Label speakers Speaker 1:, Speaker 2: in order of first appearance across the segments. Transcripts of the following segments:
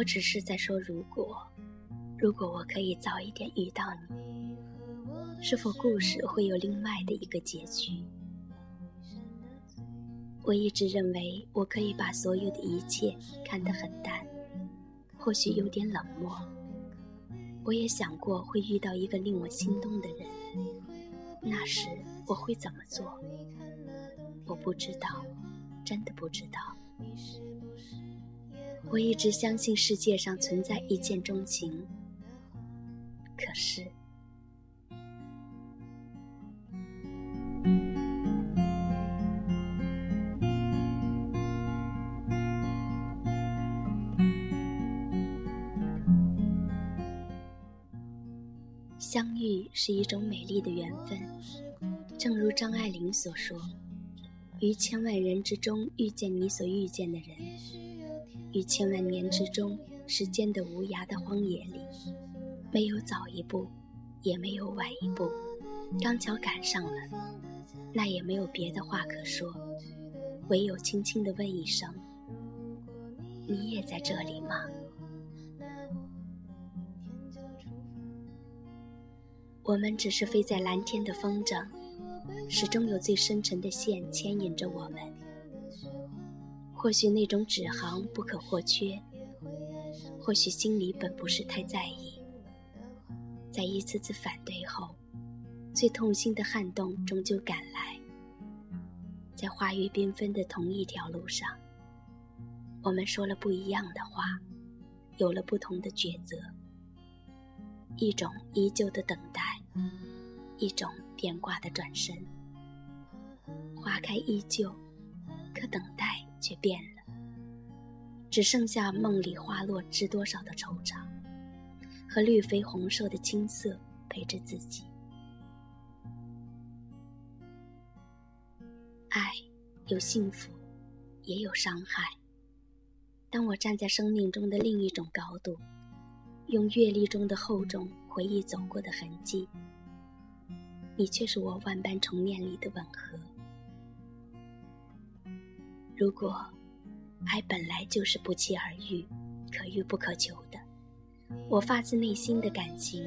Speaker 1: 我只是在说，如果，如果我可以早一点遇到你，是否故事会有另外的一个结局？我一直认为我可以把所有的一切看得很淡，或许有点冷漠。我也想过会遇到一个令我心动的人，那时我会怎么做？我不知道，真的不知道。我一直相信世界上存在一见钟情，可是。相遇是一种美丽的缘分，正如张爱玲所说：“于千万人之中遇见你所遇见的人，于千万年之中时间的无涯的荒野里，没有早一步，也没有晚一步，刚巧赶上了，那也没有别的话可说，唯有轻轻地问一声：你也在这里吗？”我们只是飞在蓝天的风筝，始终有最深沉的线牵引着我们。或许那种指航不可或缺，或许心里本不是太在意。在一次次反对后，最痛心的撼动终究赶来。在花雨缤纷的同一条路上，我们说了不一样的话，有了不同的抉择。一种依旧的等待，一种变卦的转身。花开依旧，可等待却变了，只剩下梦里花落知多少的惆怅，和绿肥红瘦的青涩陪着自己。爱有幸福，也有伤害。当我站在生命中的另一种高度。用阅历中的厚重回忆走过的痕迹，你却是我万般重念里的吻合。如果爱本来就是不期而遇、可遇不可求的，我发自内心的感情，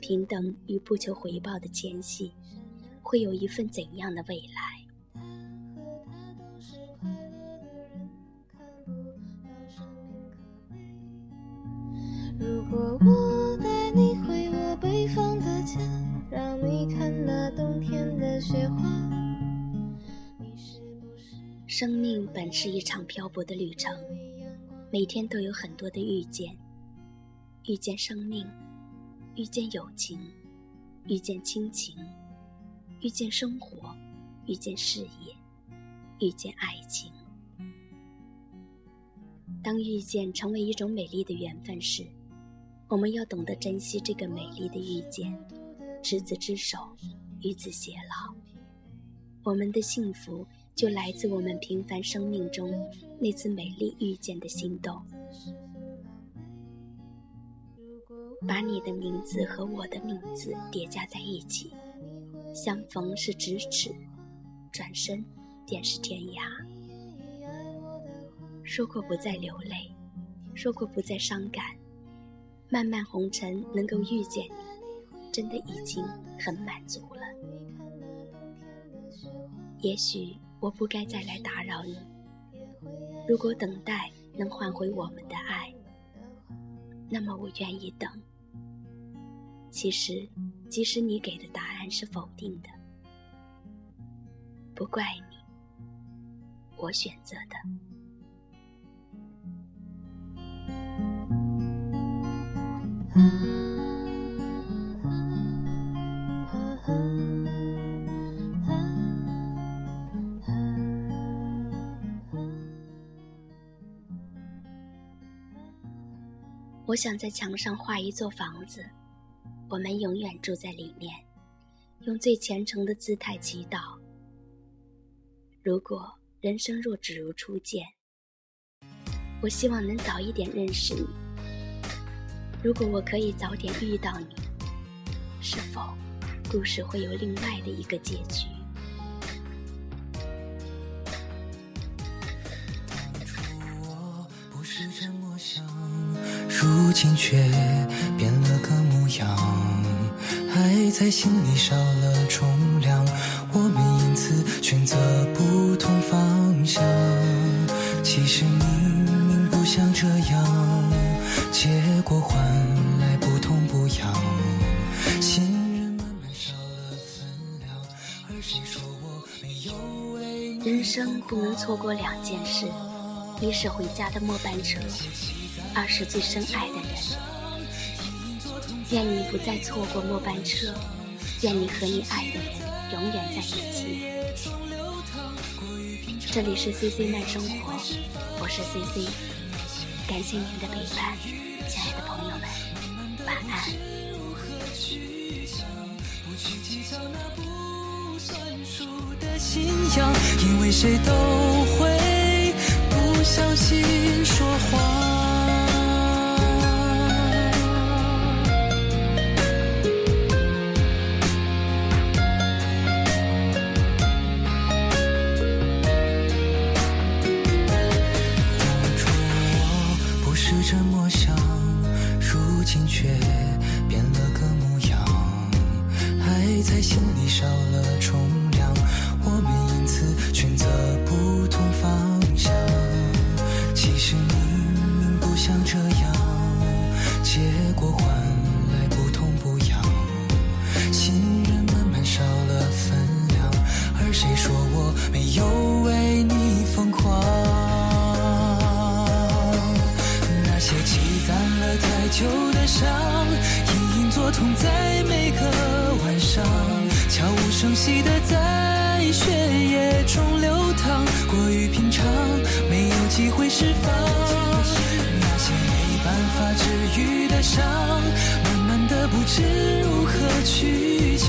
Speaker 1: 平等与不求回报的牵系，会有一份怎样的未来？如果我带你回我北方的家，让你看那冬天的雪花。生命本是一场漂泊的旅程，每天都有很多的遇见，遇见生命，遇见友情，遇见亲情，遇见生活，遇见事业，遇见爱情。当遇见成为一种美丽的缘分时，我们要懂得珍惜这个美丽的遇见，执子之手，与子偕老。我们的幸福就来自我们平凡生命中那次美丽遇见的心动。把你的名字和我的名字叠加在一起，相逢是咫尺，转身便是天涯。说过不再流泪，说过不再伤感。漫漫红尘，能够遇见你，真的已经很满足了。也许我不该再来打扰你。如果等待能换回我们的爱，那么我愿意等。其实，即使你给的答案是否定的，不怪你，我选择的。我想在墙上画一座房子，我们永远住在里面，用最虔诚的姿态祈祷。如果人生若只如初见，我希望能早一点认识你。如果我可以早点遇到你，是否故事会有另外的一个结局？
Speaker 2: 我不是这么想。如今却变了个模样，爱在心里少了重量，我们因此选择不同方向。其实明明不想这样，结果换来不痛不痒。信任慢慢少了分量，而谁说我没有为
Speaker 1: 人生不能错过两件事：一是回家的末班车，二是最深爱的人。愿你不再错过末班车，愿你和你爱的人永远在一起。这里是 C C 慢生活，我是 C C，感谢您的陪伴，亲爱的朋友们，晚安。
Speaker 2: 信仰，因为谁都会不小心说在心里少了重量，我们因此选择不同方向。其实明明不想这样，结果换来不痛不痒。信任慢慢少了分量，而谁说我没有为你疯狂？那些积攒了太久的伤，隐隐作痛在每悄无声息的在血液中流淌，过于平常，没有机会释放。那些没办法治愈的伤，慢慢的不知如何去讲，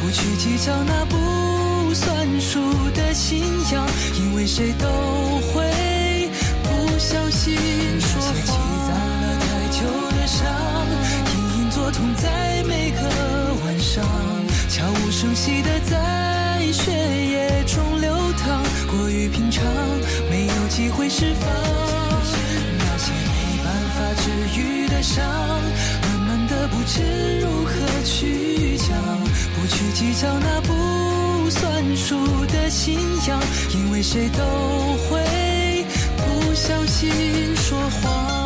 Speaker 2: 不去计较那不算数的信仰，因为谁都会不小心说谎。那些积攒了太久的伤，隐隐作痛在每个，悄无声息的在血液中流淌，过于平常，没有机会释放。那些没办法治愈的伤，慢慢的不知如何去讲，不去计较那不算数的信仰，因为谁都会不小心说谎。